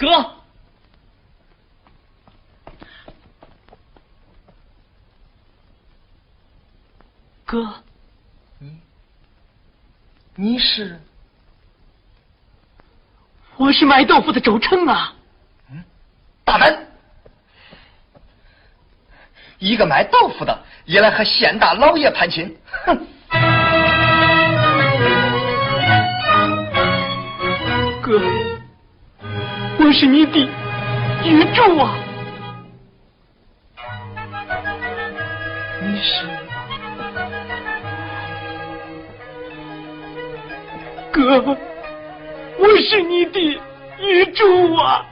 哥，哥，你，你是？我是卖豆腐的周成啊！嗯，大胆！一个卖豆腐的也来和县大老爷攀亲，哼！哥，我是你的玉柱啊！你是？哥，我是你的玉柱啊！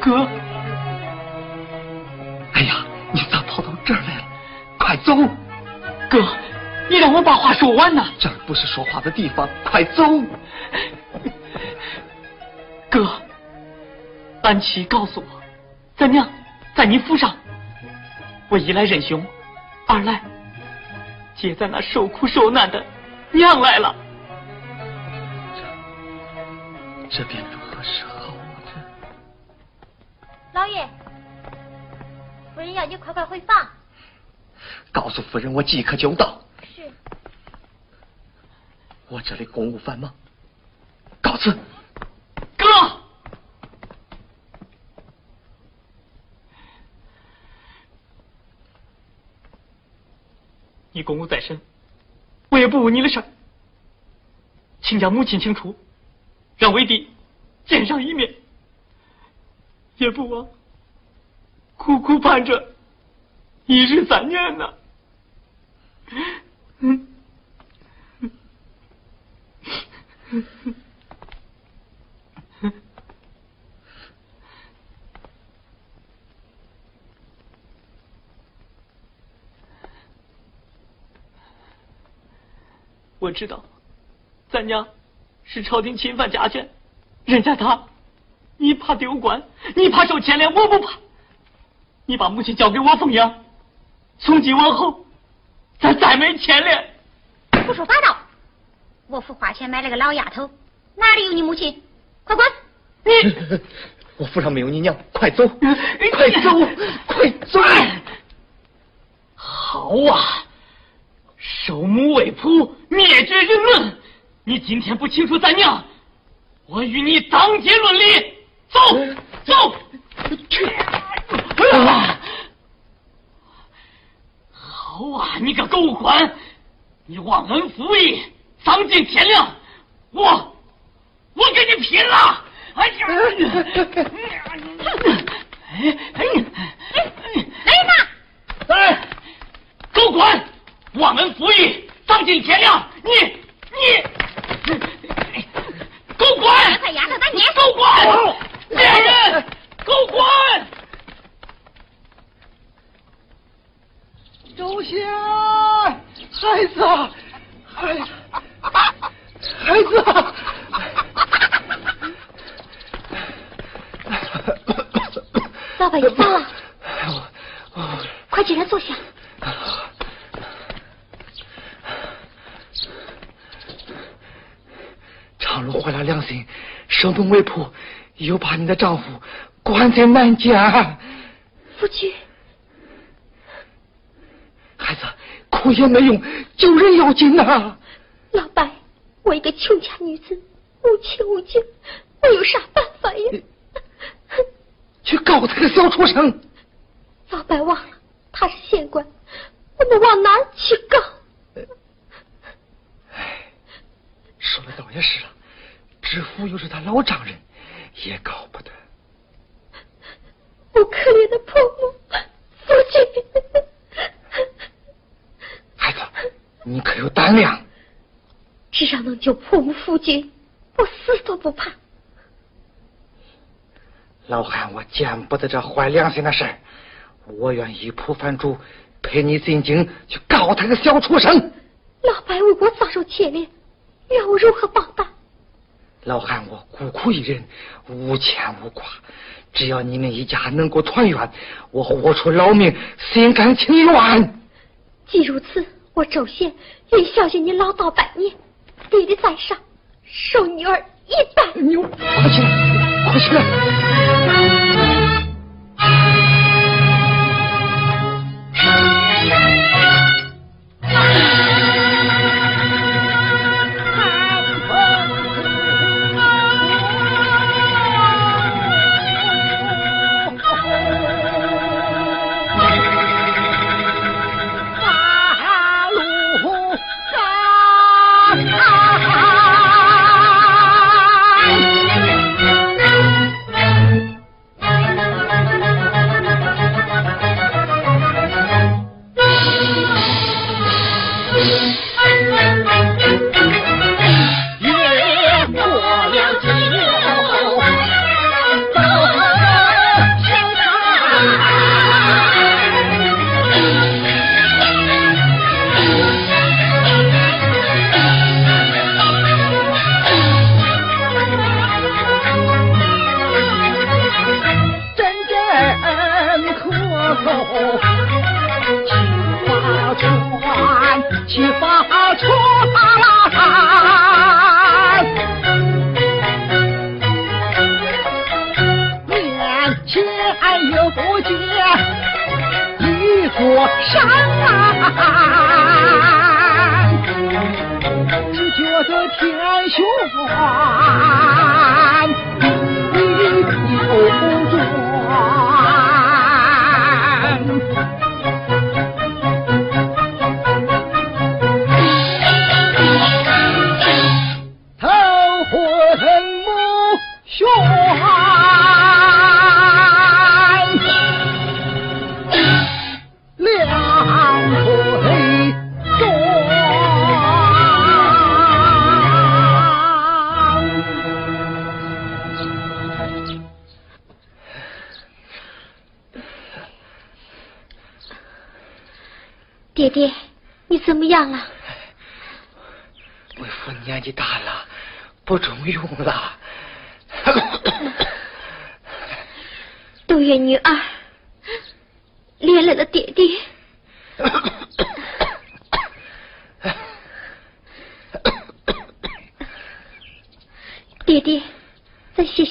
哥，哎呀，你咋跑到这儿来了？快走！哥，你让我把话说完呐。这儿不是说话的地方，快走！哥，安琪告诉我，咱娘在你府上，我一来认兄，二来接咱那受苦受难的娘来了。这这便如何是好？老爷，夫人要你快快回房。告诉夫人，我即刻就到。我这里公务繁忙，告辞。哥，你公务在身，我也不问你的事，请将母亲请出，让为弟见上一面。也不枉苦苦盼着一日三年呢。我知道，咱娘是朝廷侵犯家权，人家他。你怕丢官，你怕受牵连，我不怕。你把母亲交给我奉养，从今往后，咱再没牵连。胡说八道！我府花钱买了个老丫头，哪里有你母亲？快滚！你，我府上没有你娘，快走，快走，快走！好啊，收母为仆，灭绝人伦。你今天不清楚咱娘，我与你当街论理。走走，去！好啊，你个狗官，你忘恩负义，丧尽天良，我我跟你拼了！哎呀！哎哎哎！来人呐！来！狗官，忘恩负义，丧尽天良，你你狗官！快丫头，咱撵狗官！猎人，狗官，周仙，孩子，孩子，孩子，老板，你咋了？快起来坐下。长路坏了良心，生动未卜。又把你的丈夫关在南家，夫君，孩子哭也没用，救人要紧呐。老白，我一个穷家女子，无亲无眷，我有啥办法呀？去告他个小畜生。老白忘了，他是县官，我们往哪儿去告？哎，说的倒也是了，知府又是他老丈人。也搞不得，我可怜的婆母，夫君，孩子，你可有胆量？只要能救破母夫君，我死都不怕。老汉，我见不得这坏良心的事儿，我愿义仆反主，陪你进京去告他个小畜生。老白为我遭受牵连，让我如何报答？老汉，我孤苦一人，无牵无挂。只要你们一家能够团圆，我豁出老命，心甘情愿。既如此，我周贤愿孝敬你老道百年，弟弟在上，受女儿一拜。牛快起来，快起来！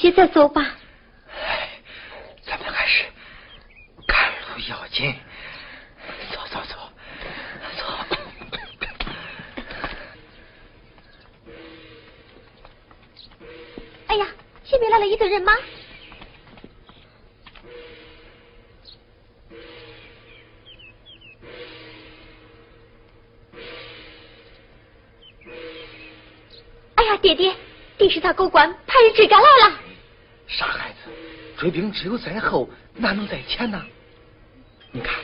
咱歇歇再走吧。咱们还是赶路要紧。走走走，走。哎呀，前面来了一队人马。哎呀，爹爹，定是他狗官派人追赶来了。追兵只有在后，哪能在前呢？你看，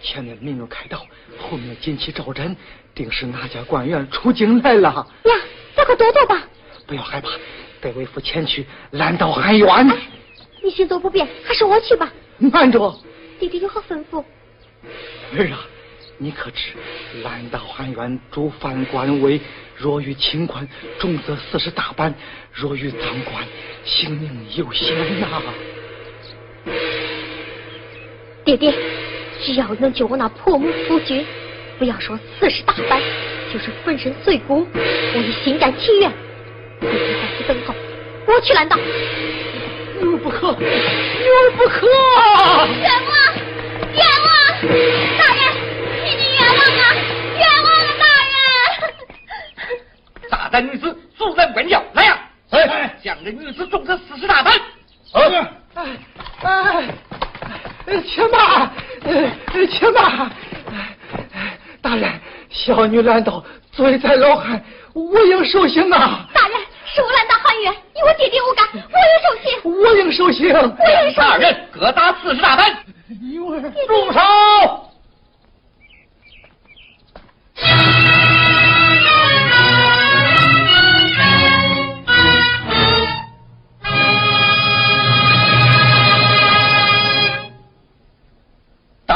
前面明有开道，后面旌旗招展，定是哪家官员出京来了。呀，咱快躲躲吧！不要害怕，带为父前去拦道喊冤。哎，你行走不便，还是我去吧。慢着，弟弟有何吩咐？儿啊，你可知拦道喊冤主犯官威，若遇清官，重则四十大板；若遇赃官，性命有险呐。爹爹，只要能救我那破母夫君，不要说四十大板，就是粉身碎骨，我也心甘情愿。爹爹在此等候，我去拦道。女儿不可，女儿不可！冤枉！冤枉！大人，请你冤枉啊！冤枉啊！大人！大胆女子阻拦官轿，来呀！哎，将这女子重责四十大板。哎哎哎，且慢，哎，且慢！大人，小女拦道，罪在老汉，我应受刑啊！大人，是我拦道喊冤，与我爹爹无干，我应受刑。我应受刑。我应受大人各打四十大板。女儿，住手！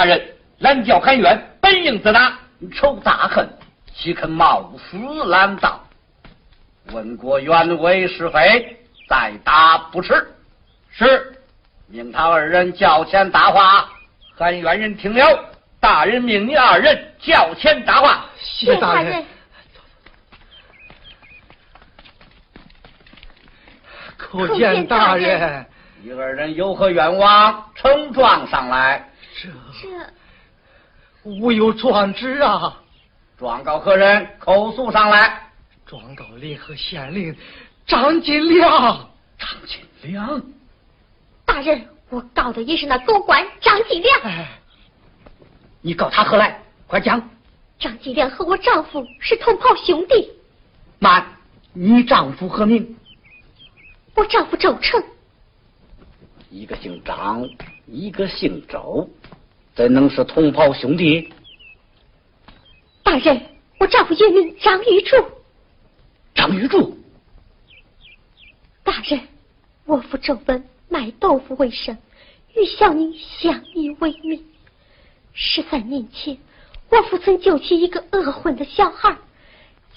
大人，拦轿喊冤，本应自打，仇大恨，岂肯冒死拦道？问过原委是非，再打不迟。是，命他二人轿前答话，喊冤人听了。大人命你二人轿前答话。谢大人。叩见大人。你二人有何冤枉？呈状上来。这这，吾有状纸啊。状告何人？口诉上来。状告临河县令张金良。张金良。大人，我告的也是那狗官张金良。哎，你告他何来？快讲。张金良和我丈夫是同袍兄弟。慢，你丈夫何名？我丈夫周成。一个姓张，一个姓周，怎能是同胞兄弟？大人，我丈夫原名张玉柱。张玉柱。大人，我父周文卖豆腐为生，与小女相依为命。十三年前，我父曾救起一个饿昏的小孩，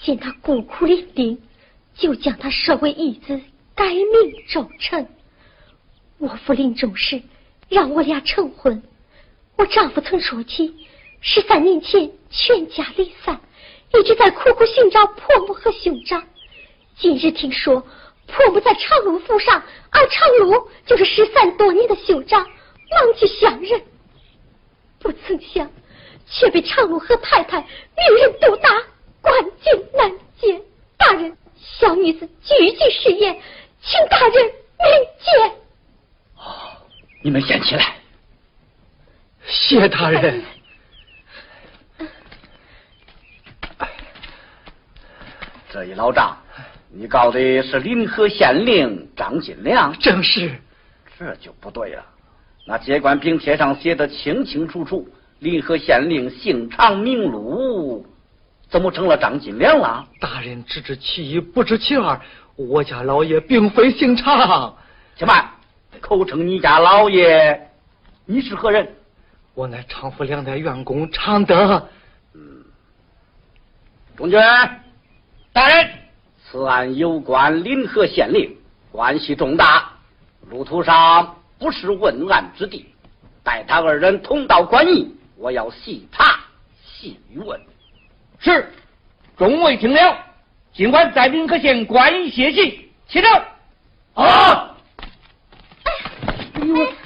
见他孤苦伶仃，就将他设为义子，改名周成。我父临终时让我俩成婚，我丈夫曾说起十三年前全家离散，一直在苦苦寻找婆母和兄长。今日听说婆母在长路府上，而长路就是失散多年的兄长，忙去相认，不曾想却被长路和太太命人毒打，关进难解。大人，小女子句句实言，请大人明鉴。你们先起来，谢大人。这一老张，你告的是临河县令张金良？正是。这就不对了。那接官兵帖上写的清清楚楚，临河县令姓常名禄，怎么成了张金良了？大人只知其一，不知其二。我家老爷并非姓常。且慢。口称你家老爷，你是何人？我乃常府两代员工常德。嗯，中军大人，此案有关临河县令，关系重大，路途上不是问案之地。待他二人同到官驿，我要细查细问。是，众位听了，尽管在临河县官驿歇息，起程。啊！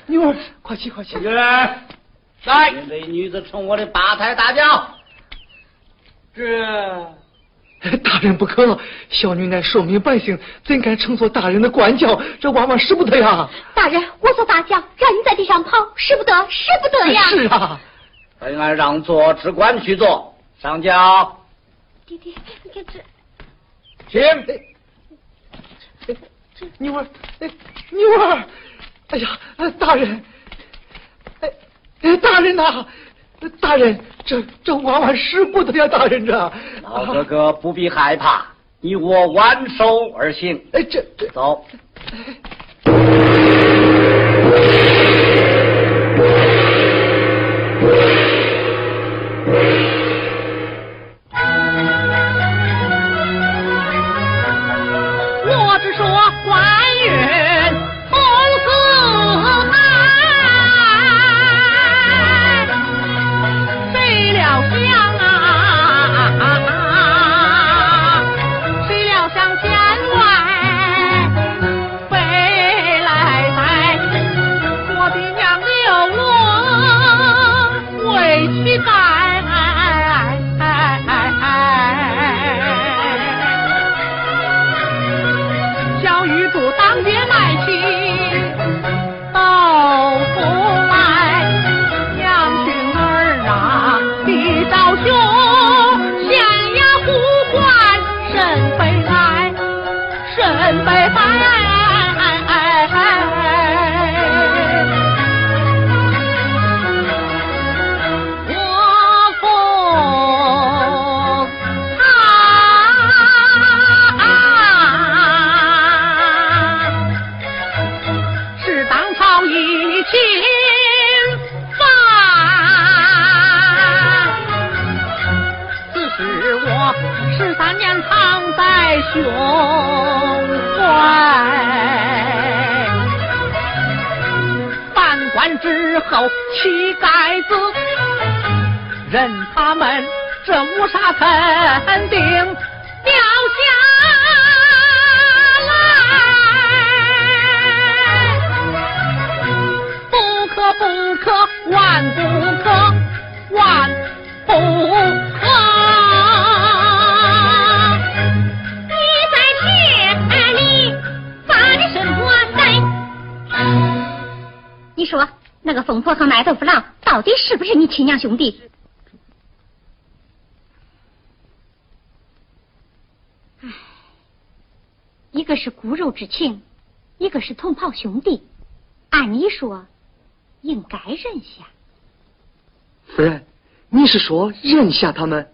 女儿，女儿，快起，快起！来，来，这女子冲我的八抬大轿。这大人不可，小女乃庶民百姓，怎敢乘坐大人的官轿？这万万使不得呀！大人，我坐大轿，让你在地上跑，使不得，使不得呀！是啊，本案让座，只管去坐。上轿。爹爹，你看这，请。女儿，哎女儿。哎呀，大人，哎哎，大人呐，大人，这这娃娃是不得呀，大人这。老哥哥不必害怕，你我挽手而行。哎，这这走。之任他们这乌纱肯定掉下来，不可不可万不可万不可！你在这里干什么在？你说那个疯婆和卖豆腐郎到底是不是你亲娘兄弟？一个是骨肉之情，一个是同袍兄弟，按理说，应该认下。夫人，你是说认下他们？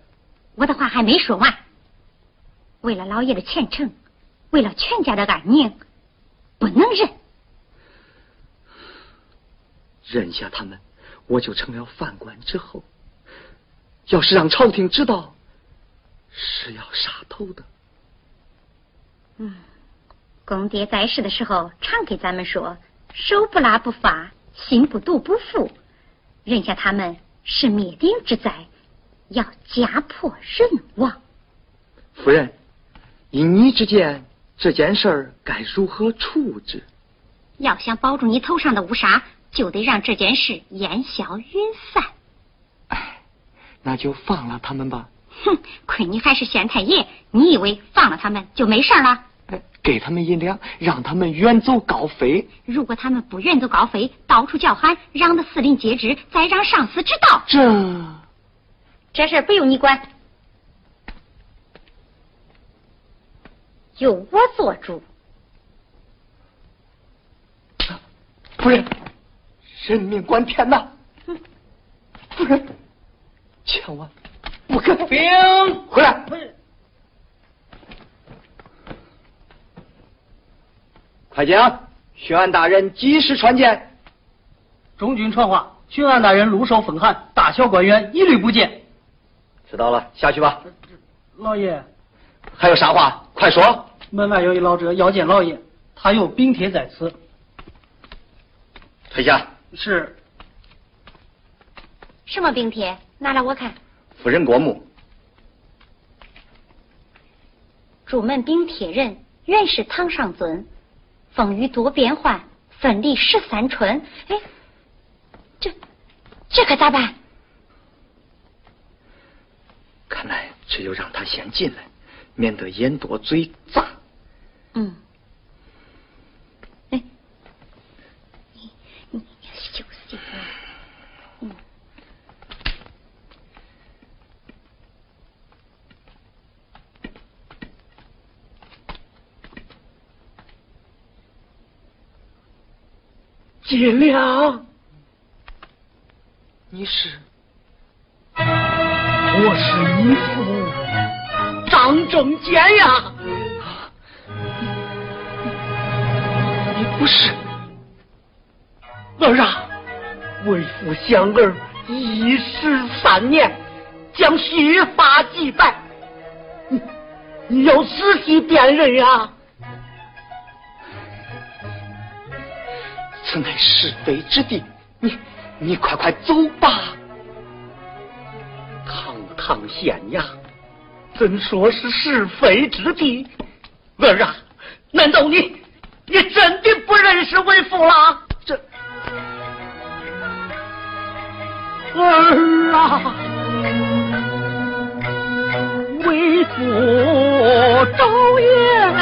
我的话还没说完。为了老爷的前程，为了全家的安宁，不能认。认下他们，我就成了犯官之后，要是让朝廷知道，是要杀头的。嗯，公爹在世的时候常给咱们说：“手不拉不发，心不毒不富。”认下他们是灭顶之灾，要家破人亡。夫人，以你之见，这件事儿该如何处置？要想保住你头上的乌纱，就得让这件事烟消云散。哎，那就放了他们吧。哼，亏你还是县太爷，你以为放了他们就没事了？哎，给他们银两，让他们远走高飞。如果他们不远走高飞，到处叫喊，嚷得四邻皆知，再让上司知道，这这事不用你管，由我做主。夫人，人命关天呐！夫人，千万不可兵回来。快讲，巡按大人及时传见。中军传话，巡按大人路受风寒，大小官员一律不见。知道了，下去吧。老爷，还有啥话？快说。门外有一老者要见老爷，他有禀帖在此。退下。是。什么禀帖？拿来我看。夫人过目。朱门禀帖人原是堂上尊，风雨多变幻，分离十三春。哎，这这可咋办？看来只有让他先进来，免得眼多嘴杂。嗯。哎，你你就是嗯。金良，你是？我是你父张正坚呀。你不是儿啊！为父想儿一十三年，将须发祭拜，你你要仔细辨认呀。此乃是非之地，你你快快走吧。堂堂县衙，怎说是是非之地？儿啊，难道你你真的不认识为父了？这儿啊，为父周延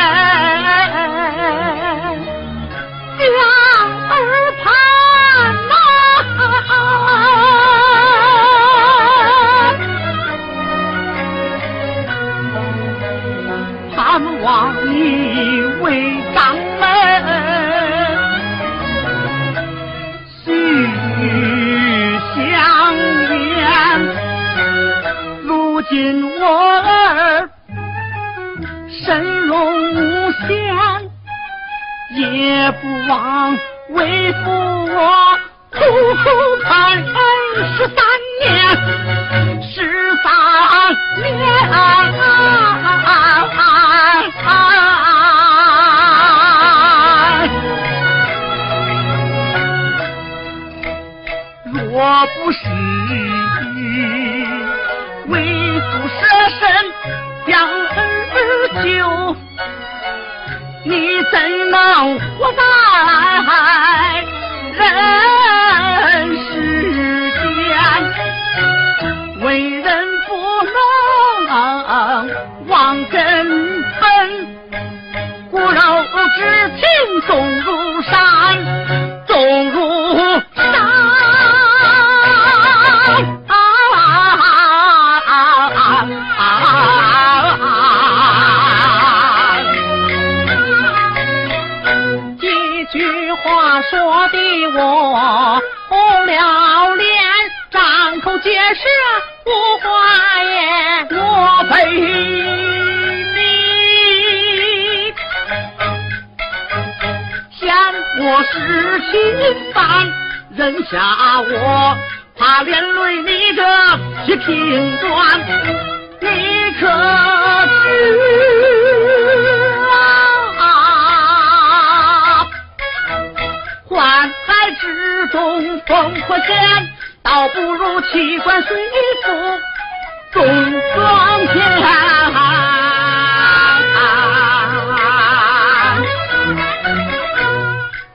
如今我儿身荣无限。也不忘为父我苦苦盼十三年，十三年若不是养儿久你怎能活在人世间？为人不能忘根本骨肉之情重如山重如张口结舌无话言，莫非你嫌我是侵犯，扔下我，怕连累你这一品官，你可知啊？宦海之中烽火线，倒不如弃官随父中庄田。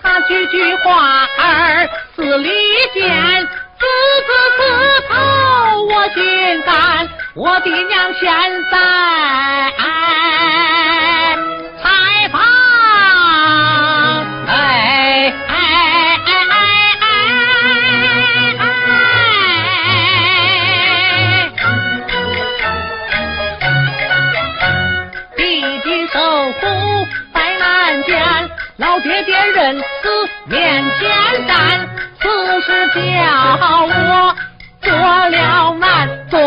他句句话儿似利剑，字字刺透我心肝。我的娘现在爹爹认死面前站，此事叫我做了难，做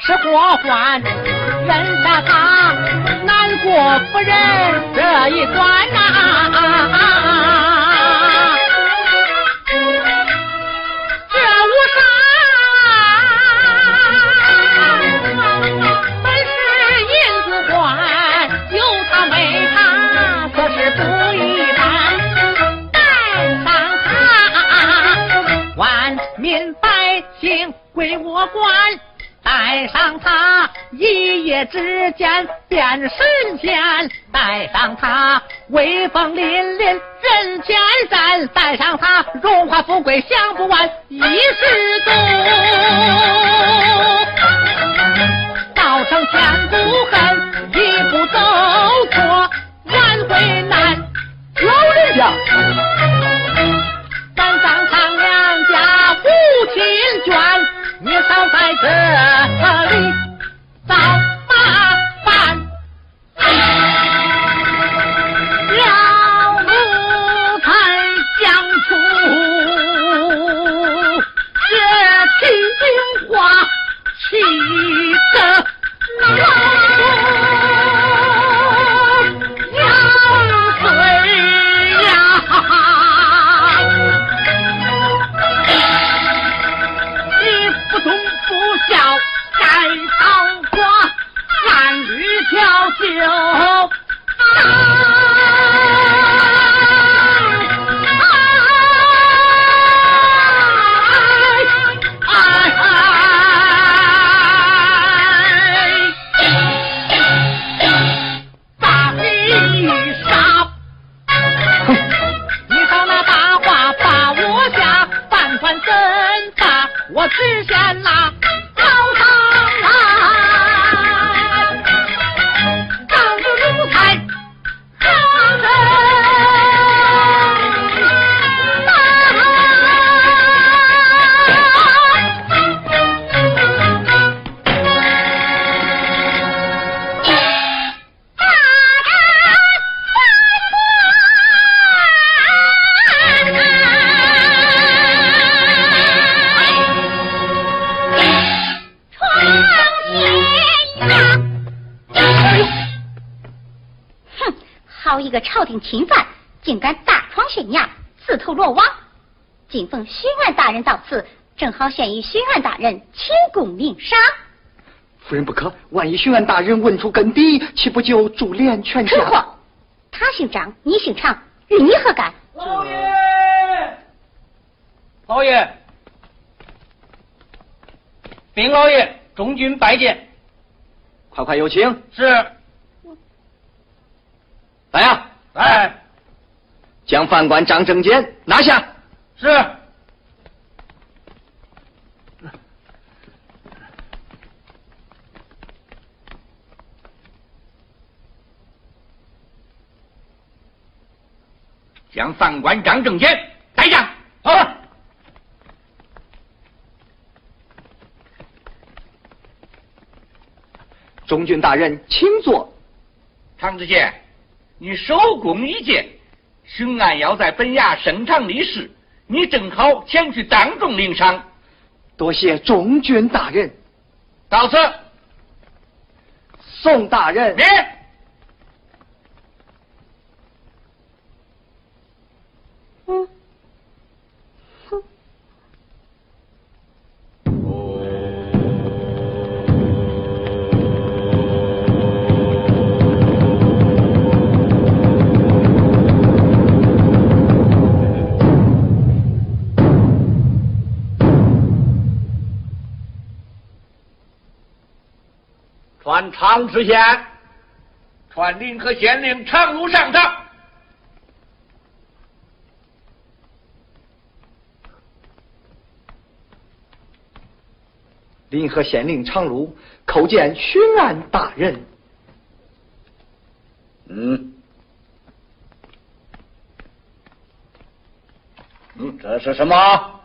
是祸患，认下他难过夫人这一关呐、这无啥，本是银子官，有他没他可是不一般。带上他，万民百姓归我管。带上他，一夜之间变神仙；带上他，威风凛凛人间山；带上他，荣华富贵享不完，一世多。道成千古恨，一步走错，万回难。老人家，咱当堂两家无亲眷，你少在这里找麻烦，要奴才讲出这情话，岂得？一个朝廷钦犯，竟敢大闯县衙，自投罗网。今奉巡按大人到此，正好献与巡按大人请功领赏。夫人不可，万一巡按大人问出根底，岂不就株连全家？蠢货！他姓张，你姓常，与你何干？老爷，老爷，禀老爷，中军拜见。快快有请。是。来呀，来，将饭馆张正坚拿下。是。将饭馆张正坚带上。好。中军大人，请坐。常知县，你首功一件，巡案要在本衙升堂立事，你正好前去当众领赏。多谢中军大人。到此。宋大人。免。传常知县，传临河县令常如上堂。临河县令常如叩见巡按大人。嗯，嗯，这是什么？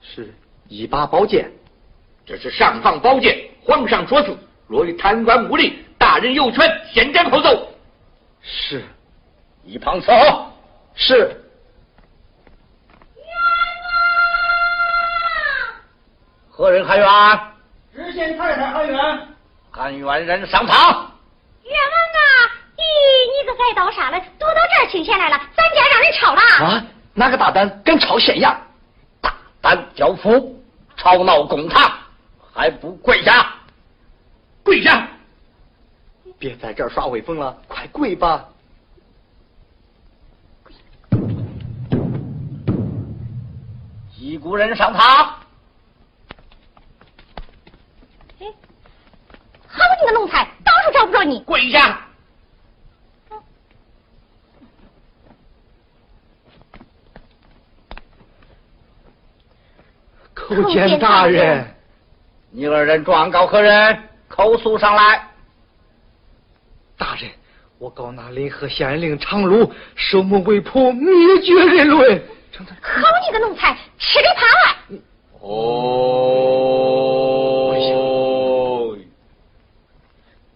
是一把宝剑。这是上方宝剑，皇上所赐。若与贪官污吏，大人有权先斩后奏。是，一旁伺候。是。冤何人喊冤？知县太太喊冤。喊冤人上堂。冤枉啊！咦，你个该刀啥了？躲到这儿请前来了，咱家让人抄了。啊！哪个大胆敢抄县衙？大胆交夫，吵闹公堂，还不跪下？跪下！别在这儿耍威风了，快跪吧！一股人上堂。哎，好你个奴才，到处找不着你！跪下！叩见大人。你二人状告何人？口诉上来。大人，我告那临河县令常鲁受目为仆，灭绝人伦。好你个奴才，吃里扒外！哦，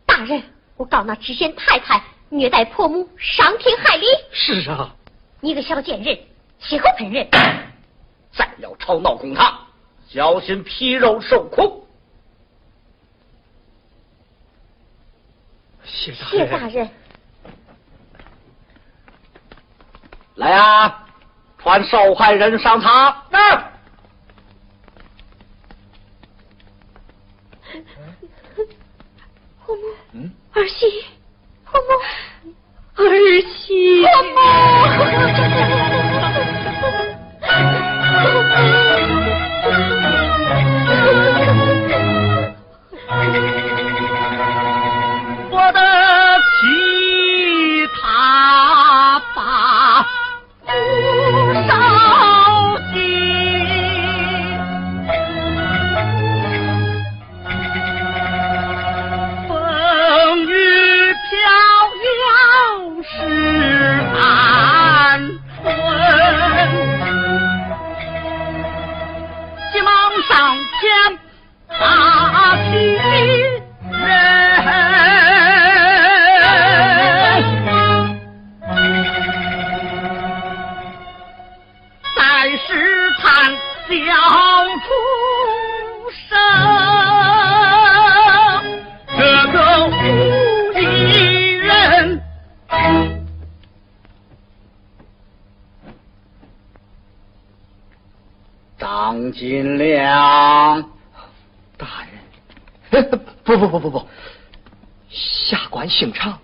大人，我告那知县太太虐待婆母，伤天害理。是啊，你个小贱人，欺后喷人！再要吵闹公堂，小心皮肉受苦。谢大谢大人。来啊，传受害人上堂。那。我母，嗯，儿媳，婆母，儿媳。来试探小畜生，这个无理人张金良。大人，不不不不不，下官姓常，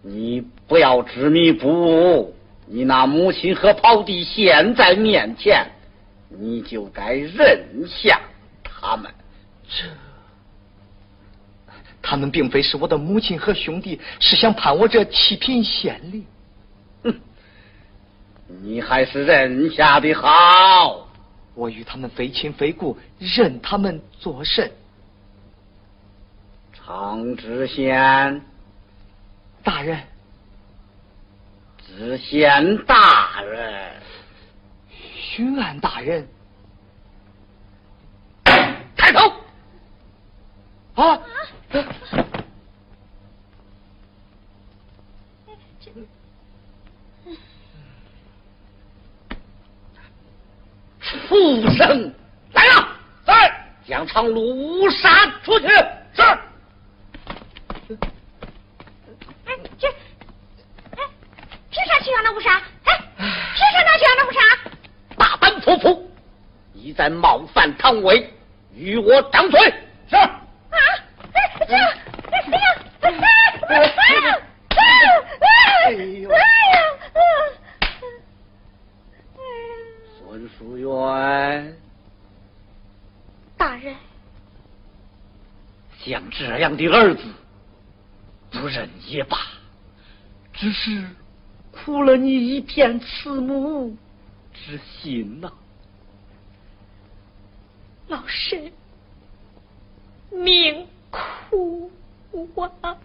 你不要执迷不悟。你那母亲和胞弟现在面前，你就该认下他们。这，他们并非是我的母亲和兄弟，是想判我这七品县令。哼，你还是认下的好。我与他们非亲非故，认他们做甚？长知县。大人，知县大人，巡案大人，抬头！啊！畜生！来了，在将长路杀出去。是。哎，这去让那乌纱？哎，谁上哪去让那乌纱？大胆泼妇，你在冒犯汤唯，与我掌嘴。是。啊！哎呀！哎呀，哎呀！哎呀！哎呀！孙淑元，大人，像这样的儿子，不认也罢，只是。苦了你一片慈母之心呐，老身命苦啊！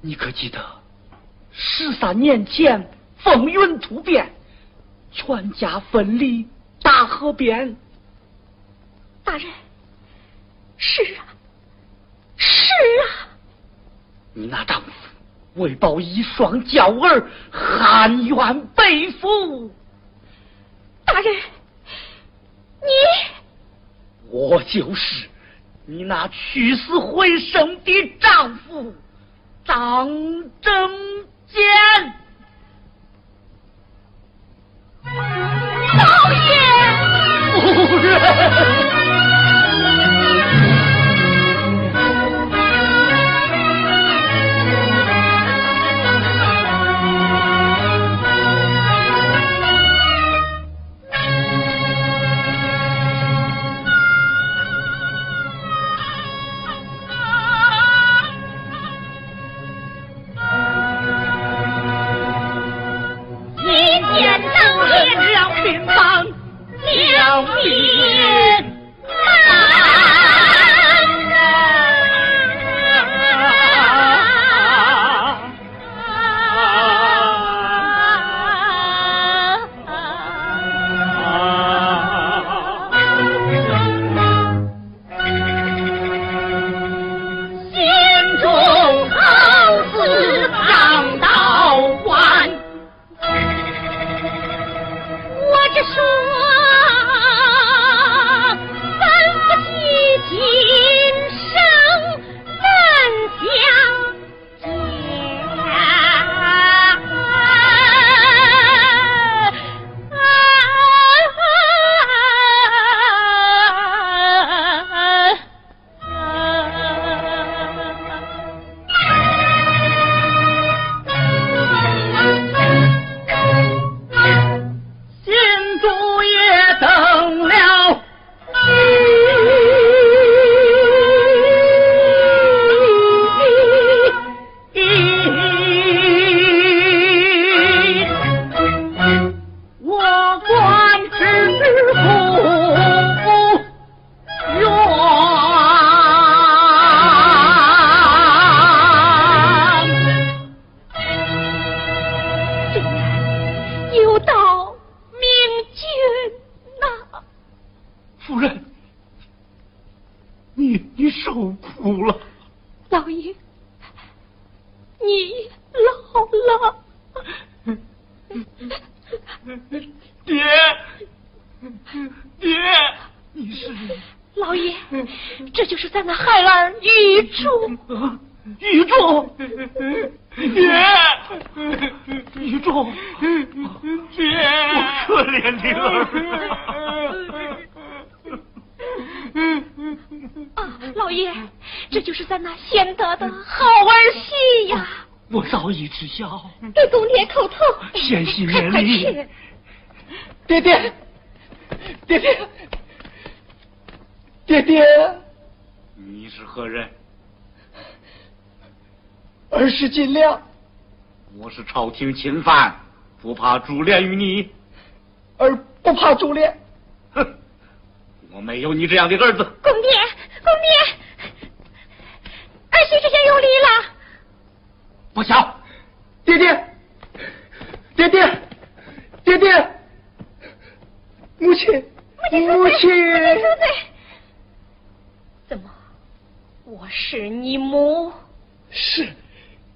你可记得十三年前风云突变，全家分离大河边？大人，是啊。是啊，你那丈夫为报一双娇儿，含冤背负。大人，你我就是你那去死回生的丈夫张正坚。儿是尽量。我是朝廷钦犯，不怕株连于你。而不怕株连。哼。我没有你这样的儿子，公爹，公爹，儿媳这下有礼了。不孝，爹爹，爹爹，爹爹，母亲，母亲，恕罪。怎么，我是你母？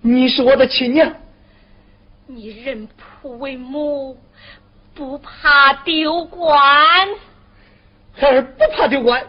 是，你是我的亲娘。你认仆为母，不怕丢官？孩儿不怕丢官。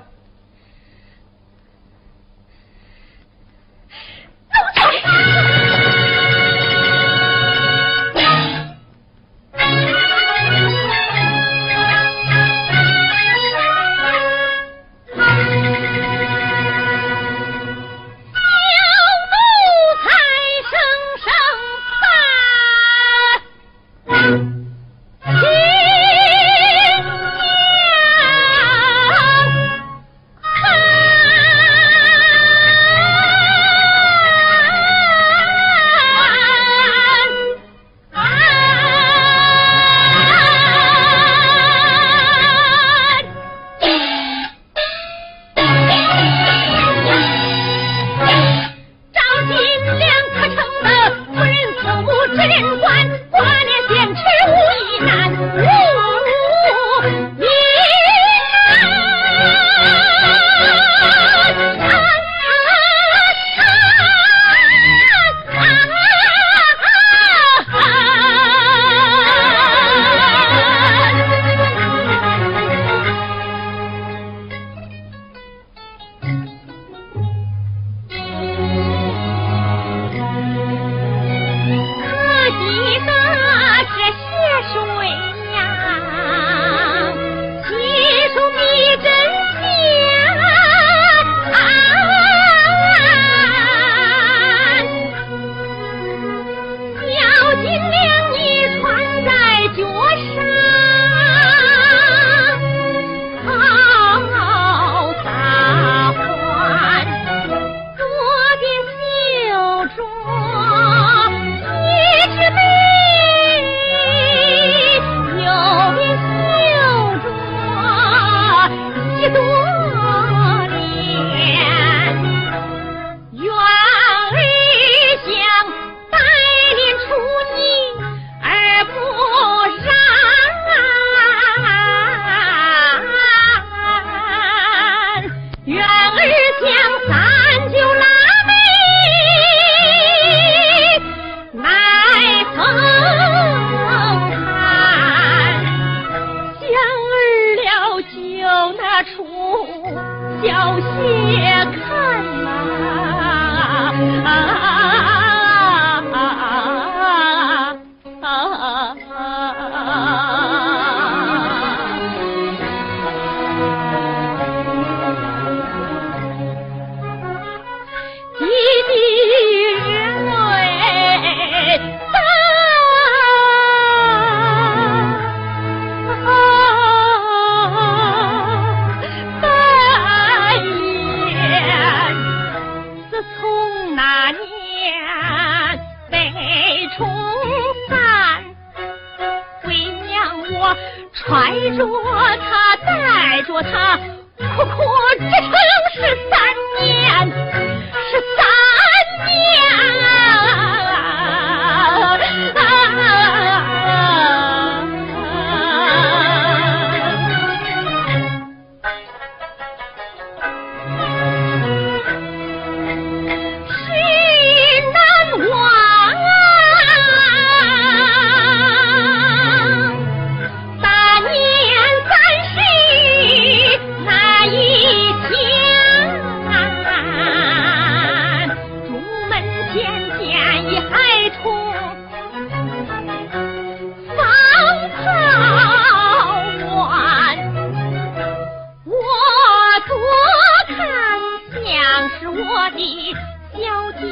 小金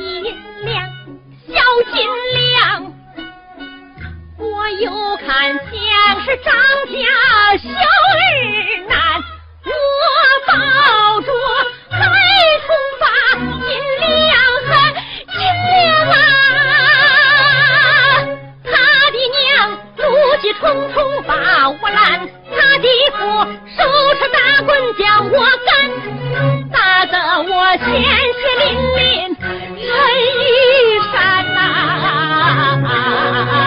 亮，小金亮，我又看见是张家小儿男，我抱着孩童把金亮喊金亮啊，他的娘怒气冲冲把我拦，他的父。手持大棍叫我干，打得我鲜血淋淋，人一山呐、啊。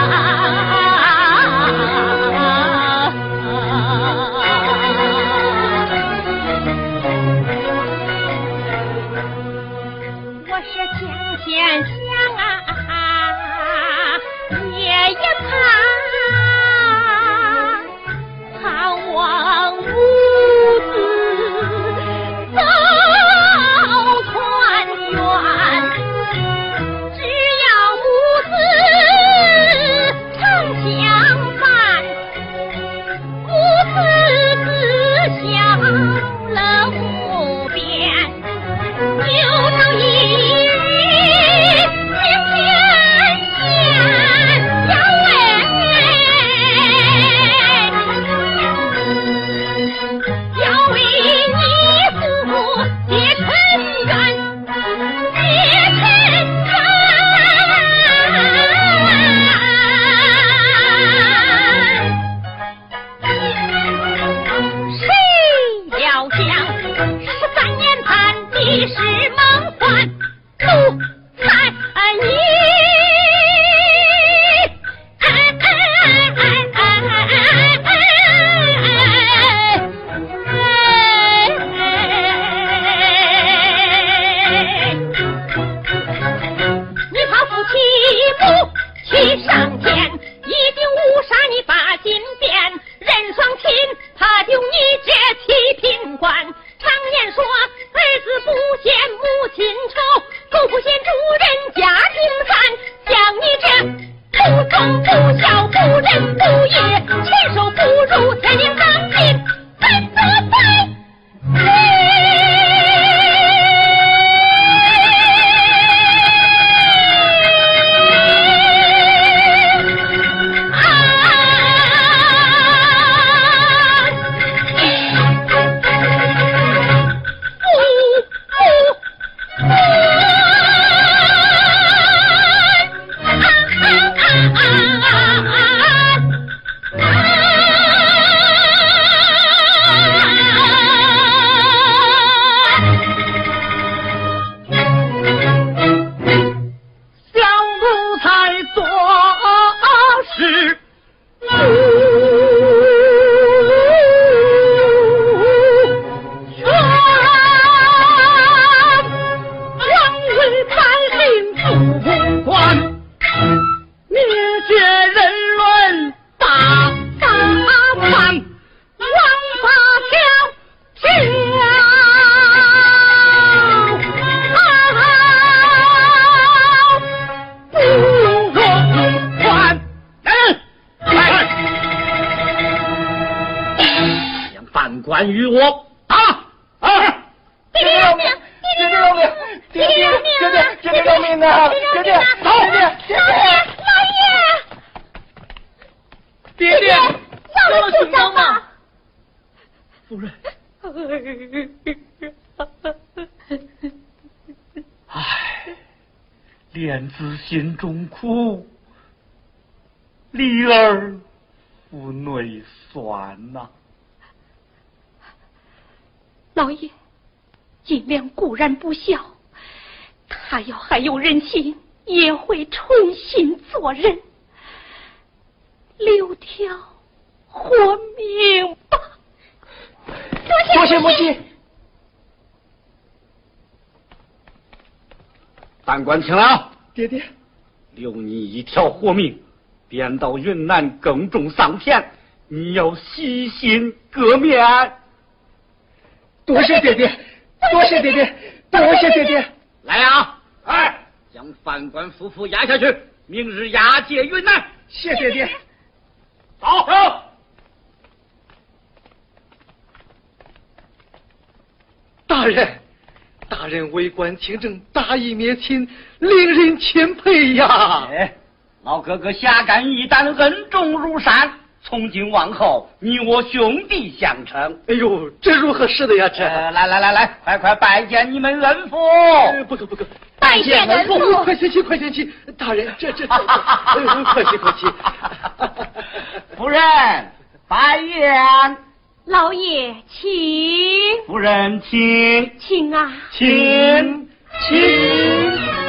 然不孝，他要还有人性，也会重新做人，留条活命吧。多谢母亲。三官请了，爹爹。留你一条活命，便到云南耕种桑田，你要洗心革面。多谢爹爹，多谢爹爹，多谢爹爹。来啊！哎，将范官夫妇押下去，明日押解云南。谢爹爹。走。大人。大人为官清正，大义灭亲，令人钦佩呀！哎，老哥哥侠肝义胆，恩重如山。从今往后，你我兄弟相称。哎呦，这如何是的呀？这来来来来，快快拜见你们恩父！不可不可，拜见恩父！快先去，快先去！大人，这这这，客气客气。夫人，拜宴。老爷，请。夫人，请。请啊，请，请。